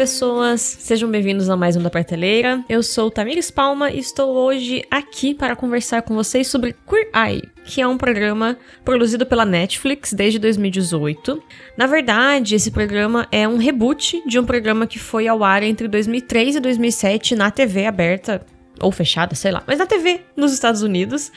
pessoas, sejam bem-vindos a mais um da Prateleira. Eu sou Tamires Palma e estou hoje aqui para conversar com vocês sobre Queer Eye, que é um programa produzido pela Netflix desde 2018. Na verdade, esse programa é um reboot de um programa que foi ao ar entre 2003 e 2007 na TV aberta ou fechada, sei lá, mas na TV nos Estados Unidos,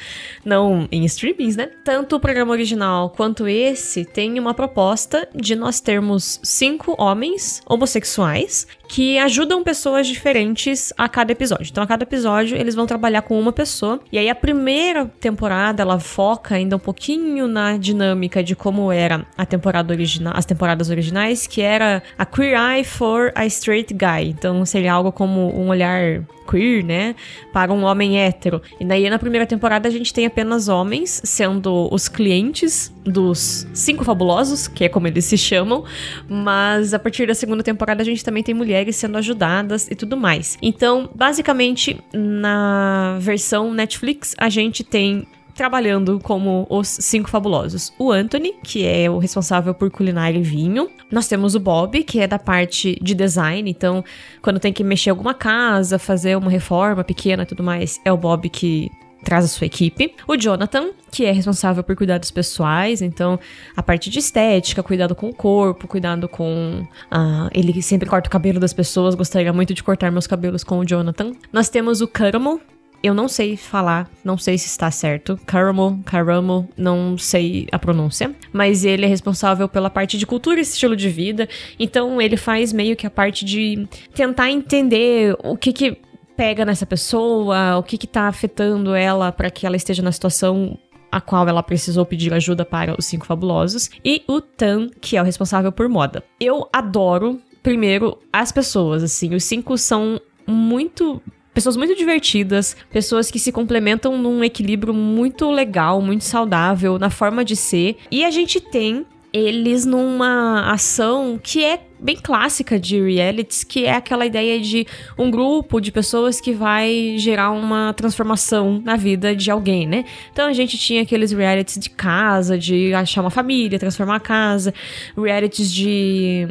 não em streamings, né? Tanto o programa original quanto esse tem uma proposta de nós termos cinco homens homossexuais que ajudam pessoas diferentes a cada episódio. Então, a cada episódio, eles vão trabalhar com uma pessoa. E aí, a primeira temporada, ela foca ainda um pouquinho na dinâmica de como era a temporada original, as temporadas originais, que era a Queer Eye for a Straight Guy. Então, seria algo como um olhar queer, né, para um homem hétero. E daí na primeira temporada a gente tem apenas homens sendo os clientes dos cinco fabulosos, que é como eles se chamam, mas a partir da segunda temporada a gente também tem mulheres sendo ajudadas e tudo mais. Então, basicamente, na versão Netflix, a gente tem trabalhando como os cinco fabulosos. O Anthony, que é o responsável por culinária e vinho. Nós temos o Bob, que é da parte de design, então quando tem que mexer alguma casa, fazer uma reforma pequena e tudo mais, é o Bob que traz a sua equipe. O Jonathan, que é responsável por cuidados pessoais, então a parte de estética, cuidado com o corpo, cuidado com. Uh, ele sempre corta o cabelo das pessoas, gostaria muito de cortar meus cabelos com o Jonathan. Nós temos o Caramel, eu não sei falar, não sei se está certo. Caramel, Caramel, não sei a pronúncia. Mas ele é responsável pela parte de cultura e estilo de vida. Então ele faz meio que a parte de tentar entender o que que pega nessa pessoa, o que que tá afetando ela para que ela esteja na situação a qual ela precisou pedir ajuda para os cinco fabulosos, e o Tan, que é o responsável por moda. Eu adoro, primeiro, as pessoas, assim, os cinco são muito pessoas muito divertidas, pessoas que se complementam num equilíbrio muito legal, muito saudável na forma de ser. E a gente tem eles numa ação que é bem clássica de realities, que é aquela ideia de um grupo de pessoas que vai gerar uma transformação na vida de alguém, né? Então a gente tinha aqueles realities de casa, de achar uma família, transformar a casa, realities de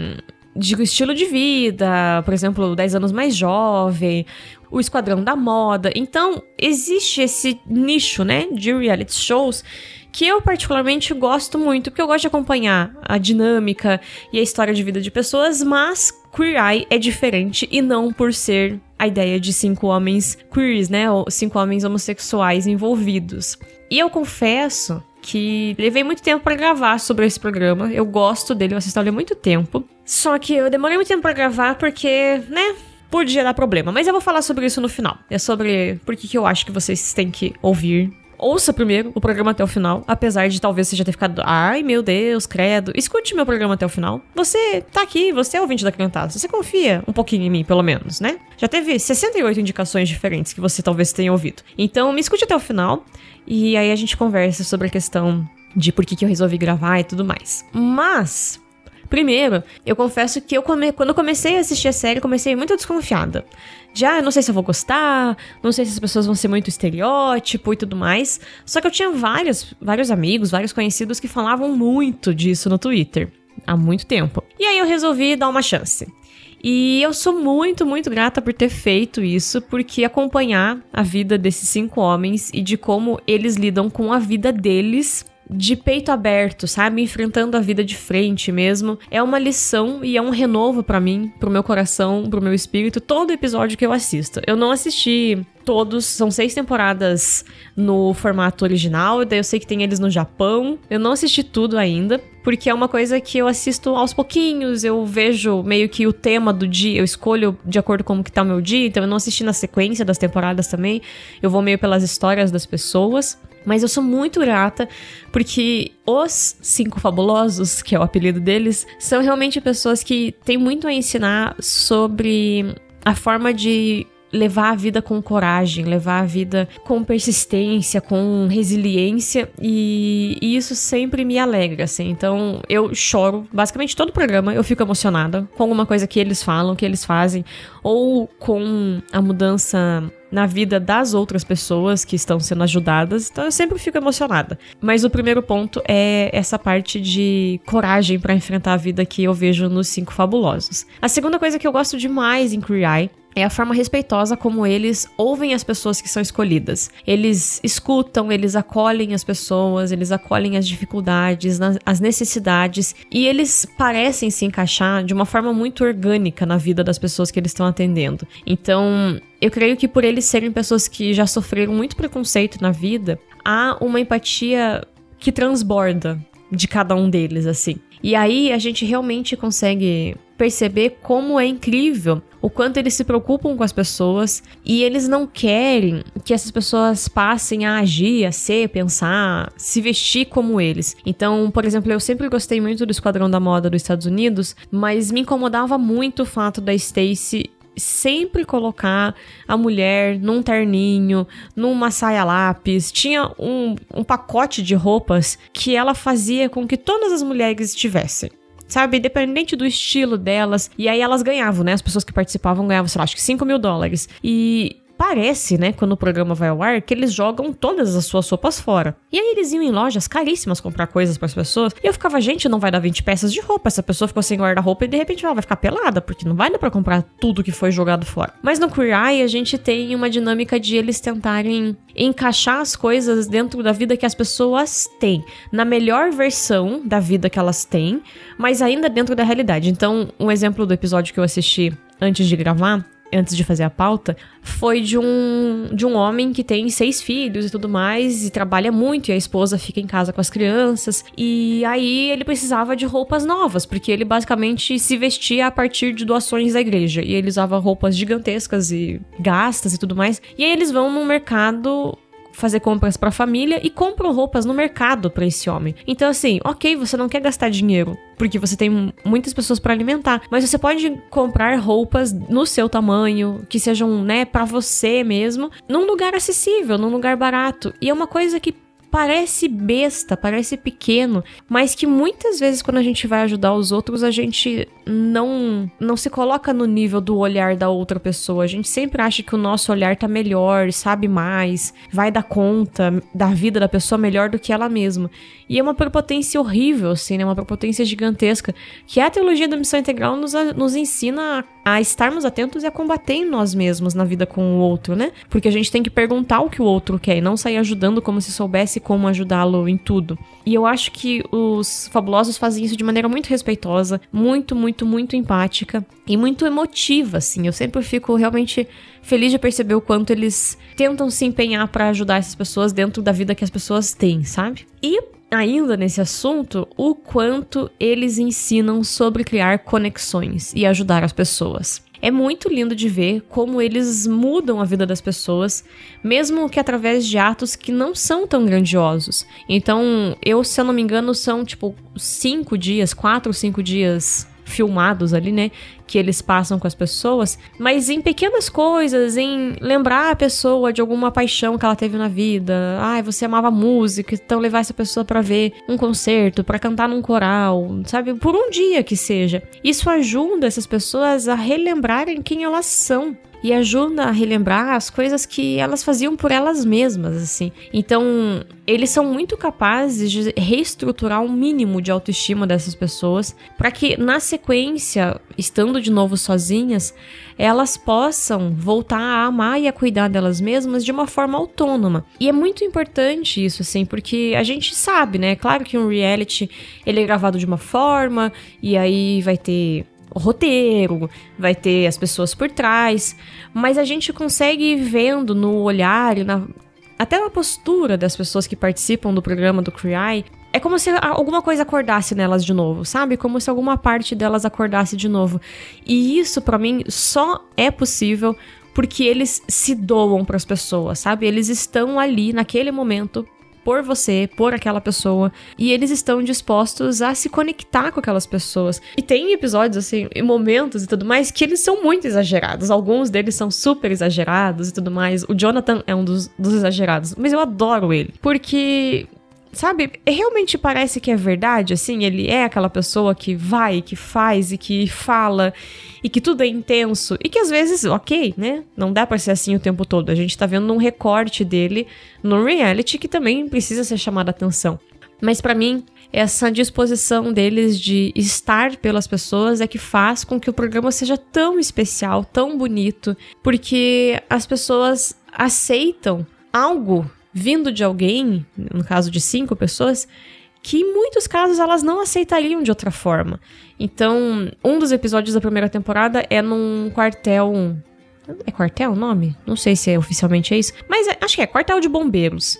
de estilo de vida, por exemplo, 10 anos mais jovem, o Esquadrão da Moda. Então, existe esse nicho, né, de reality shows que eu particularmente gosto muito, porque eu gosto de acompanhar a dinâmica e a história de vida de pessoas, mas Queer Eye é diferente e não por ser a ideia de cinco homens queers, né, ou cinco homens homossexuais envolvidos. E eu confesso que levei muito tempo para gravar sobre esse programa. Eu gosto dele, eu assisto ele há muito tempo. Só que eu demorei muito tempo para gravar porque, né, podia dar problema. Mas eu vou falar sobre isso no final. É sobre por que eu acho que vocês têm que ouvir ouça primeiro o programa até o final, apesar de talvez você já ter ficado, ai meu Deus, credo. Escute meu programa até o final. Você tá aqui, você é ouvinte da Cantada. Você confia um pouquinho em mim, pelo menos, né? Já teve 68 indicações diferentes que você talvez tenha ouvido. Então, me escute até o final e aí a gente conversa sobre a questão de por que, que eu resolvi gravar e tudo mais. Mas, Primeiro, eu confesso que eu come... quando comecei a assistir a série, comecei muito desconfiada. Já não sei se eu vou gostar, não sei se as pessoas vão ser muito estereótipo e tudo mais. Só que eu tinha vários, vários amigos, vários conhecidos que falavam muito disso no Twitter há muito tempo. E aí eu resolvi dar uma chance. E eu sou muito, muito grata por ter feito isso, porque acompanhar a vida desses cinco homens e de como eles lidam com a vida deles de peito aberto, sabe? Enfrentando a vida de frente mesmo. É uma lição e é um renovo para mim, pro meu coração, pro meu espírito, todo episódio que eu assisto. Eu não assisti todos, são seis temporadas no formato original, daí eu sei que tem eles no Japão. Eu não assisti tudo ainda, porque é uma coisa que eu assisto aos pouquinhos, eu vejo meio que o tema do dia, eu escolho de acordo com como que tá o meu dia, então eu não assisti na sequência das temporadas também. Eu vou meio pelas histórias das pessoas. Mas eu sou muito grata porque os Cinco Fabulosos, que é o apelido deles, são realmente pessoas que têm muito a ensinar sobre a forma de levar a vida com coragem, levar a vida com persistência, com resiliência e, e, isso sempre me alegra, assim. Então eu choro basicamente todo programa, eu fico emocionada com alguma coisa que eles falam, que eles fazem, ou com a mudança na vida das outras pessoas que estão sendo ajudadas. Então eu sempre fico emocionada. Mas o primeiro ponto é essa parte de coragem para enfrentar a vida que eu vejo nos Cinco Fabulosos. A segunda coisa que eu gosto demais em Eye é a forma respeitosa como eles ouvem as pessoas que são escolhidas. Eles escutam, eles acolhem as pessoas, eles acolhem as dificuldades, as necessidades e eles parecem se encaixar de uma forma muito orgânica na vida das pessoas que eles estão atendendo. Então, eu creio que por eles serem pessoas que já sofreram muito preconceito na vida, há uma empatia que transborda de cada um deles, assim. E aí a gente realmente consegue perceber como é incrível o quanto eles se preocupam com as pessoas e eles não querem que essas pessoas passem a agir, a ser, pensar, se vestir como eles. Então, por exemplo, eu sempre gostei muito do Esquadrão da Moda dos Estados Unidos, mas me incomodava muito o fato da Stacy sempre colocar a mulher num terninho, numa saia lápis. Tinha um, um pacote de roupas que ela fazia com que todas as mulheres tivessem sabe? Independente do estilo delas. E aí elas ganhavam, né? As pessoas que participavam ganhavam, sei lá, acho que 5 mil dólares. E parece, né, quando o programa vai ao ar, que eles jogam todas as suas sopas fora. E aí eles iam em lojas caríssimas comprar coisas para as pessoas. E eu ficava, gente, não vai dar 20 peças de roupa. Essa pessoa ficou sem guarda-roupa e de repente ela vai ficar pelada, porque não vai dar para comprar tudo que foi jogado fora. Mas no Queer Eye a gente tem uma dinâmica de eles tentarem encaixar as coisas dentro da vida que as pessoas têm, na melhor versão da vida que elas têm, mas ainda dentro da realidade. Então, um exemplo do episódio que eu assisti antes de gravar antes de fazer a pauta, foi de um, de um homem que tem seis filhos e tudo mais, e trabalha muito, e a esposa fica em casa com as crianças. E aí ele precisava de roupas novas, porque ele basicamente se vestia a partir de doações da igreja. E ele usava roupas gigantescas e gastas e tudo mais. E aí eles vão no mercado fazer compras para a família e compram roupas no mercado para esse homem. Então assim, OK, você não quer gastar dinheiro porque você tem muitas pessoas para alimentar, mas você pode comprar roupas no seu tamanho, que sejam, né, para você mesmo, num lugar acessível, num lugar barato. E é uma coisa que parece besta, parece pequeno, mas que muitas vezes quando a gente vai ajudar os outros, a gente não não se coloca no nível do olhar da outra pessoa. A gente sempre acha que o nosso olhar tá melhor, sabe mais, vai dar conta da vida da pessoa melhor do que ela mesma. E é uma prepotência horrível, assim, né? Uma prepotência gigantesca. Que a teologia da missão integral nos, nos ensina a, a estarmos atentos e a combater em nós mesmos na vida com o outro, né? Porque a gente tem que perguntar o que o outro quer e não sair ajudando como se soubesse como ajudá-lo em tudo. E eu acho que os fabulosos fazem isso de maneira muito respeitosa, muito, muito, muito empática e muito emotiva, assim. Eu sempre fico realmente feliz de perceber o quanto eles tentam se empenhar para ajudar essas pessoas dentro da vida que as pessoas têm, sabe? E ainda nesse assunto, o quanto eles ensinam sobre criar conexões e ajudar as pessoas. É muito lindo de ver como eles mudam a vida das pessoas, mesmo que através de atos que não são tão grandiosos. Então, eu, se eu não me engano, são tipo cinco dias, quatro ou cinco dias filmados ali, né? Que eles passam com as pessoas, mas em pequenas coisas, em lembrar a pessoa de alguma paixão que ela teve na vida. Ai, você amava música, então levar essa pessoa para ver um concerto, para cantar num coral, sabe? Por um dia que seja. Isso ajuda essas pessoas a relembrarem quem elas são e ajuda a relembrar as coisas que elas faziam por elas mesmas, assim. Então, eles são muito capazes de reestruturar um mínimo de autoestima dessas pessoas para que na sequência, estando de novo sozinhas, elas possam voltar a amar e a cuidar delas mesmas de uma forma autônoma. E é muito importante isso, assim, porque a gente sabe, né? Claro que um reality ele é gravado de uma forma e aí vai ter o roteiro, vai ter as pessoas por trás, mas a gente consegue vendo no olhar e na, até na postura das pessoas que participam do programa do Cry, é como se alguma coisa acordasse nelas de novo, sabe? Como se alguma parte delas acordasse de novo. E isso para mim só é possível porque eles se doam para as pessoas, sabe? Eles estão ali naquele momento por você, por aquela pessoa, e eles estão dispostos a se conectar com aquelas pessoas. E tem episódios, assim, momentos e tudo mais, que eles são muito exagerados. Alguns deles são super exagerados e tudo mais. O Jonathan é um dos, dos exagerados, mas eu adoro ele, porque sabe, realmente parece que é verdade, assim, ele é aquela pessoa que vai, que faz e que fala e que tudo é intenso e que às vezes, ok, né? Não dá pra ser assim o tempo todo. A gente tá vendo um recorte dele no reality que também precisa ser chamado a atenção. Mas para mim, essa disposição deles de estar pelas pessoas é que faz com que o programa seja tão especial, tão bonito, porque as pessoas aceitam algo vindo de alguém, no caso de cinco pessoas, que em muitos casos elas não aceitariam de outra forma. Então, um dos episódios da primeira temporada é num quartel. É quartel o nome? Não sei se é oficialmente é isso, mas é, acho que é quartel de bombeiros.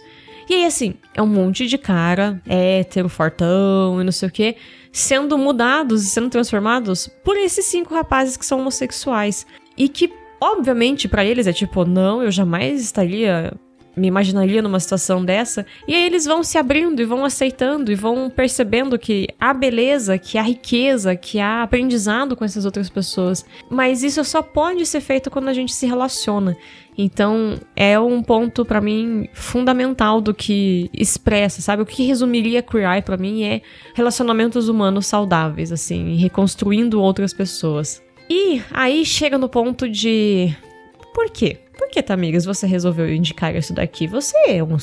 E aí, assim, é um monte de cara hétero, fortão e não sei o quê, sendo mudados e sendo transformados por esses cinco rapazes que são homossexuais. E que, obviamente, para eles é tipo, não, eu jamais estaria me imaginaria numa situação dessa. E aí eles vão se abrindo e vão aceitando e vão percebendo que há beleza, que há riqueza, que há aprendizado com essas outras pessoas. Mas isso só pode ser feito quando a gente se relaciona. Então, é um ponto para mim fundamental do que expressa, sabe? O que resumiria Queer Eye para mim é relacionamentos humanos saudáveis, assim, reconstruindo outras pessoas. E aí chega no ponto de por quê? Por que, Tamires, você resolveu indicar isso daqui? Você é um.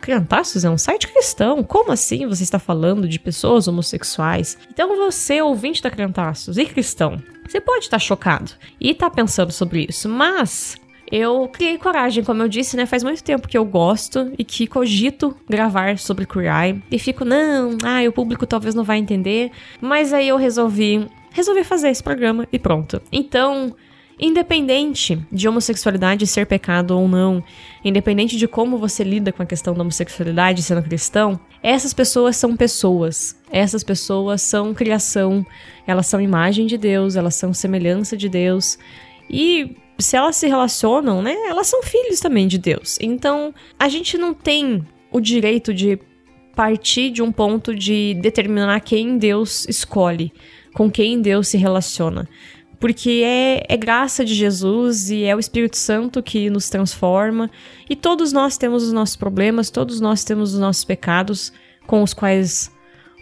Criantaços é um site cristão. Como assim você está falando de pessoas homossexuais? Então você, ouvinte da Criantaços e cristão, você pode estar chocado e estar pensando sobre isso, mas eu criei coragem, como eu disse, né? Faz muito tempo que eu gosto e que cogito gravar sobre Queer Eye. E fico, não, ah, o público talvez não vai entender. Mas aí eu resolvi. Resolvi fazer esse programa e pronto. Então, Independente de homossexualidade ser pecado ou não, independente de como você lida com a questão da homossexualidade sendo cristão, essas pessoas são pessoas. Essas pessoas são criação, elas são imagem de Deus, elas são semelhança de Deus. E se elas se relacionam, né, elas são filhos também de Deus. Então, a gente não tem o direito de partir de um ponto de determinar quem Deus escolhe, com quem Deus se relaciona porque é, é graça de Jesus e é o Espírito Santo que nos transforma. E todos nós temos os nossos problemas, todos nós temos os nossos pecados com os quais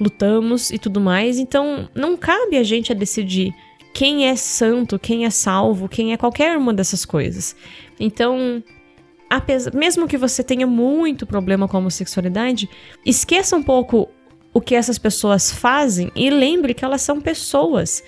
lutamos e tudo mais. Então, não cabe a gente a decidir quem é santo, quem é salvo, quem é qualquer uma dessas coisas. Então, mesmo que você tenha muito problema com a homossexualidade, esqueça um pouco o que essas pessoas fazem e lembre que elas são pessoas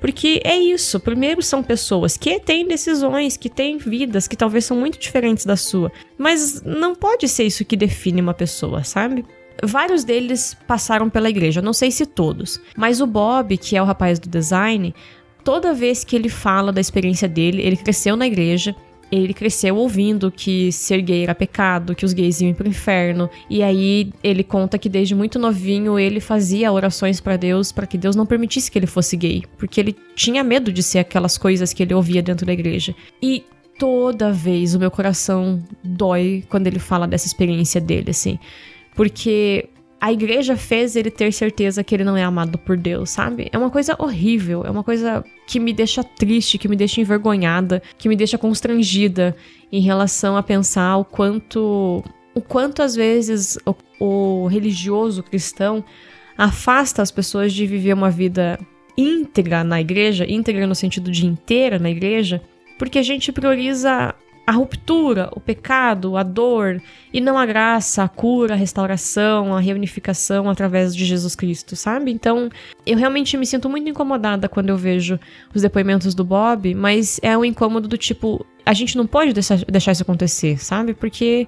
porque é isso. Primeiro, são pessoas que têm decisões, que têm vidas que talvez são muito diferentes da sua. Mas não pode ser isso que define uma pessoa, sabe? Vários deles passaram pela igreja, não sei se todos. Mas o Bob, que é o rapaz do design, toda vez que ele fala da experiência dele, ele cresceu na igreja, ele cresceu ouvindo que ser gay era pecado, que os gays iam pro inferno. E aí ele conta que desde muito novinho ele fazia orações para Deus para que Deus não permitisse que ele fosse gay, porque ele tinha medo de ser aquelas coisas que ele ouvia dentro da igreja. E toda vez o meu coração dói quando ele fala dessa experiência dele, assim. Porque a igreja fez ele ter certeza que ele não é amado por Deus, sabe? É uma coisa horrível, é uma coisa que me deixa triste, que me deixa envergonhada, que me deixa constrangida em relação a pensar o quanto o quanto às vezes o, o religioso cristão afasta as pessoas de viver uma vida íntegra na igreja, íntegra no sentido de inteira na igreja, porque a gente prioriza a ruptura, o pecado, a dor, e não a graça, a cura, a restauração, a reunificação através de Jesus Cristo, sabe? Então, eu realmente me sinto muito incomodada quando eu vejo os depoimentos do Bob, mas é um incômodo do tipo, a gente não pode deixar, deixar isso acontecer, sabe? Porque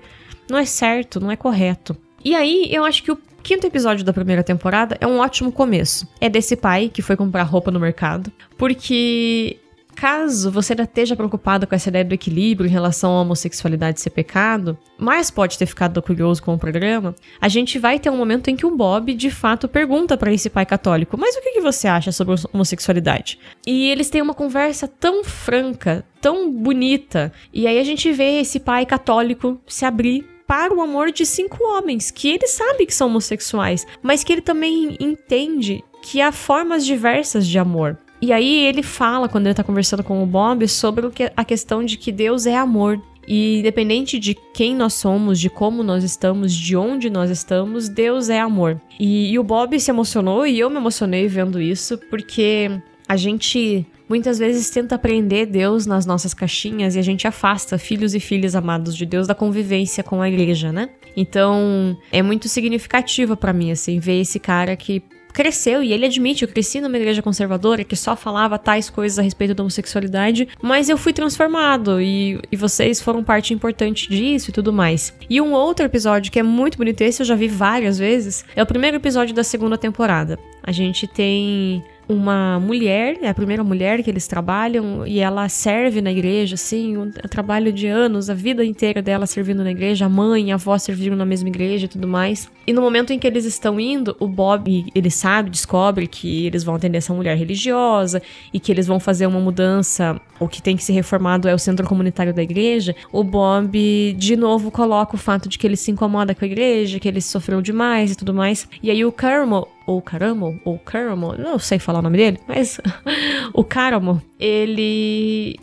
não é certo, não é correto. E aí, eu acho que o quinto episódio da primeira temporada é um ótimo começo. É desse pai que foi comprar roupa no mercado, porque caso você ainda esteja preocupado com essa ideia do equilíbrio em relação à homossexualidade ser pecado, mas pode ter ficado curioso com o programa, a gente vai ter um momento em que o Bob, de fato, pergunta para esse pai católico: Mas o que, que você acha sobre homossexualidade? E eles têm uma conversa tão franca, tão bonita, e aí a gente vê esse pai católico se abrir para o amor de cinco homens que ele sabe que são homossexuais, mas que ele também entende que há formas diversas de amor. E aí ele fala, quando ele tá conversando com o Bob, sobre a questão de que Deus é amor. E independente de quem nós somos, de como nós estamos, de onde nós estamos, Deus é amor. E, e o Bob se emocionou e eu me emocionei vendo isso, porque a gente muitas vezes tenta aprender Deus nas nossas caixinhas e a gente afasta filhos e filhas amados de Deus da convivência com a igreja, né? Então, é muito significativo para mim assim ver esse cara que cresceu e ele admite, eu cresci numa igreja conservadora que só falava tais coisas a respeito da homossexualidade, mas eu fui transformado e, e vocês foram parte importante disso e tudo mais. E um outro episódio que é muito bonito, esse eu já vi várias vezes, é o primeiro episódio da segunda temporada. A gente tem uma mulher, é a primeira mulher que eles trabalham, e ela serve na igreja, assim, um trabalho de anos, a vida inteira dela servindo na igreja, a mãe e a avó serviram na mesma igreja e tudo mais. E no momento em que eles estão indo, o Bob, ele sabe, descobre que eles vão atender essa mulher religiosa e que eles vão fazer uma mudança, o que tem que ser reformado é o centro comunitário da igreja. O Bob, de novo, coloca o fato de que ele se incomoda com a igreja, que ele sofreu demais e tudo mais. E aí o Carmel ou Caramo, ou Caramo, não sei falar o nome dele, mas o Caramo, ele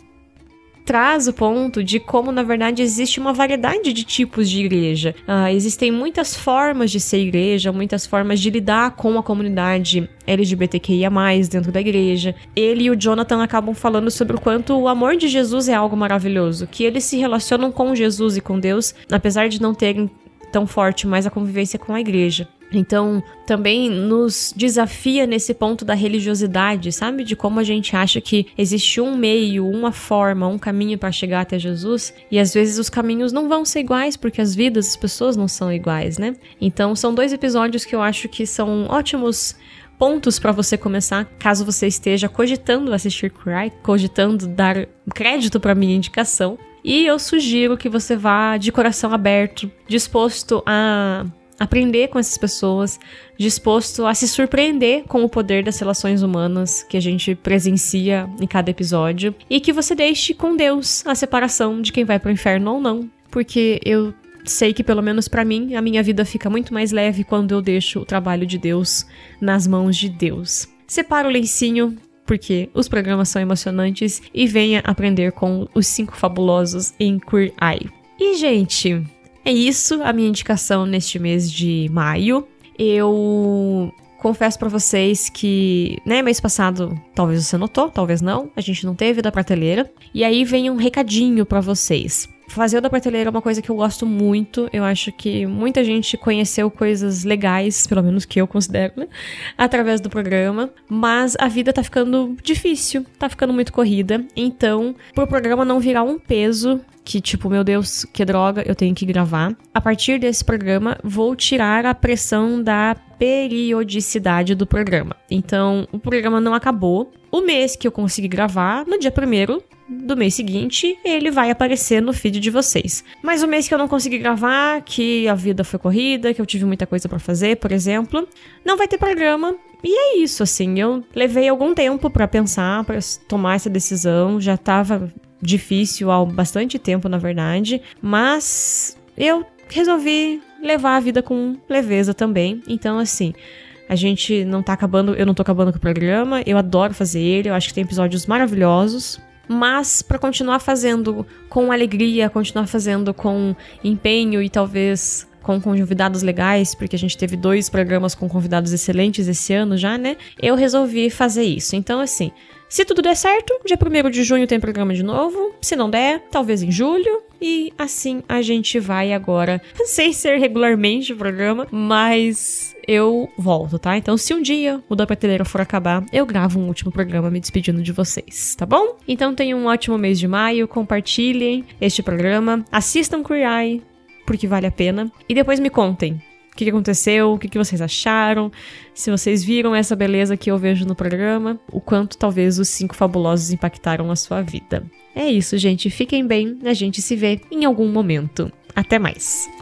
traz o ponto de como, na verdade, existe uma variedade de tipos de igreja. Uh, existem muitas formas de ser igreja, muitas formas de lidar com a comunidade LGBTQIA, dentro da igreja. Ele e o Jonathan acabam falando sobre o quanto o amor de Jesus é algo maravilhoso, que eles se relacionam com Jesus e com Deus, apesar de não terem tão forte mais a convivência com a igreja. Então, também nos desafia nesse ponto da religiosidade, sabe? De como a gente acha que existe um meio, uma forma, um caminho para chegar até Jesus, e às vezes os caminhos não vão ser iguais porque as vidas das pessoas não são iguais, né? Então, são dois episódios que eu acho que são ótimos pontos para você começar, caso você esteja cogitando assistir Cry, cogitando dar crédito para minha indicação. E eu sugiro que você vá de coração aberto, disposto a aprender com essas pessoas, disposto a se surpreender com o poder das relações humanas que a gente presencia em cada episódio e que você deixe com Deus a separação de quem vai para o inferno ou não, porque eu sei que pelo menos para mim a minha vida fica muito mais leve quando eu deixo o trabalho de Deus nas mãos de Deus. Separa o lencinho, porque os programas são emocionantes e venha aprender com os cinco fabulosos em Queer Eye. E gente, é isso a minha indicação neste mês de maio. Eu confesso para vocês que, né, mês passado, talvez você notou, talvez não, a gente não teve da prateleira. E aí vem um recadinho para vocês. Fazer o da prateleira é uma coisa que eu gosto muito. Eu acho que muita gente conheceu coisas legais, pelo menos que eu considero, né? Através do programa. Mas a vida tá ficando difícil, tá ficando muito corrida. Então, pro programa não virar um peso, que tipo, meu Deus, que droga, eu tenho que gravar. A partir desse programa, vou tirar a pressão da periodicidade do programa. Então, o programa não acabou. O mês que eu consegui gravar, no dia primeiro do mês seguinte, ele vai aparecer no feed de vocês. Mas o mês que eu não consegui gravar, que a vida foi corrida, que eu tive muita coisa para fazer, por exemplo, não vai ter programa. E é isso, assim, eu levei algum tempo para pensar, para tomar essa decisão, já tava difícil há bastante tempo, na verdade, mas eu resolvi levar a vida com leveza também. Então, assim, a gente não tá acabando, eu não tô acabando com o programa, eu adoro fazer ele, eu acho que tem episódios maravilhosos mas para continuar fazendo com alegria, continuar fazendo com empenho e talvez com convidados legais, porque a gente teve dois programas com convidados excelentes esse ano já, né? Eu resolvi fazer isso. Então, assim, se tudo der certo, dia 1 de junho tem programa de novo. Se não der, talvez em julho. E assim a gente vai agora, sem ser regularmente o programa, mas eu volto, tá? Então, se um dia o da prateleira for acabar, eu gravo um último programa me despedindo de vocês, tá bom? Então, tenham um ótimo mês de maio, compartilhem este programa, assistam Eye, porque vale a pena, e depois me contem o que aconteceu, o que vocês acharam, se vocês viram essa beleza que eu vejo no programa, o quanto talvez os cinco fabulosos impactaram a sua vida. É isso, gente. Fiquem bem, a gente se vê em algum momento. Até mais!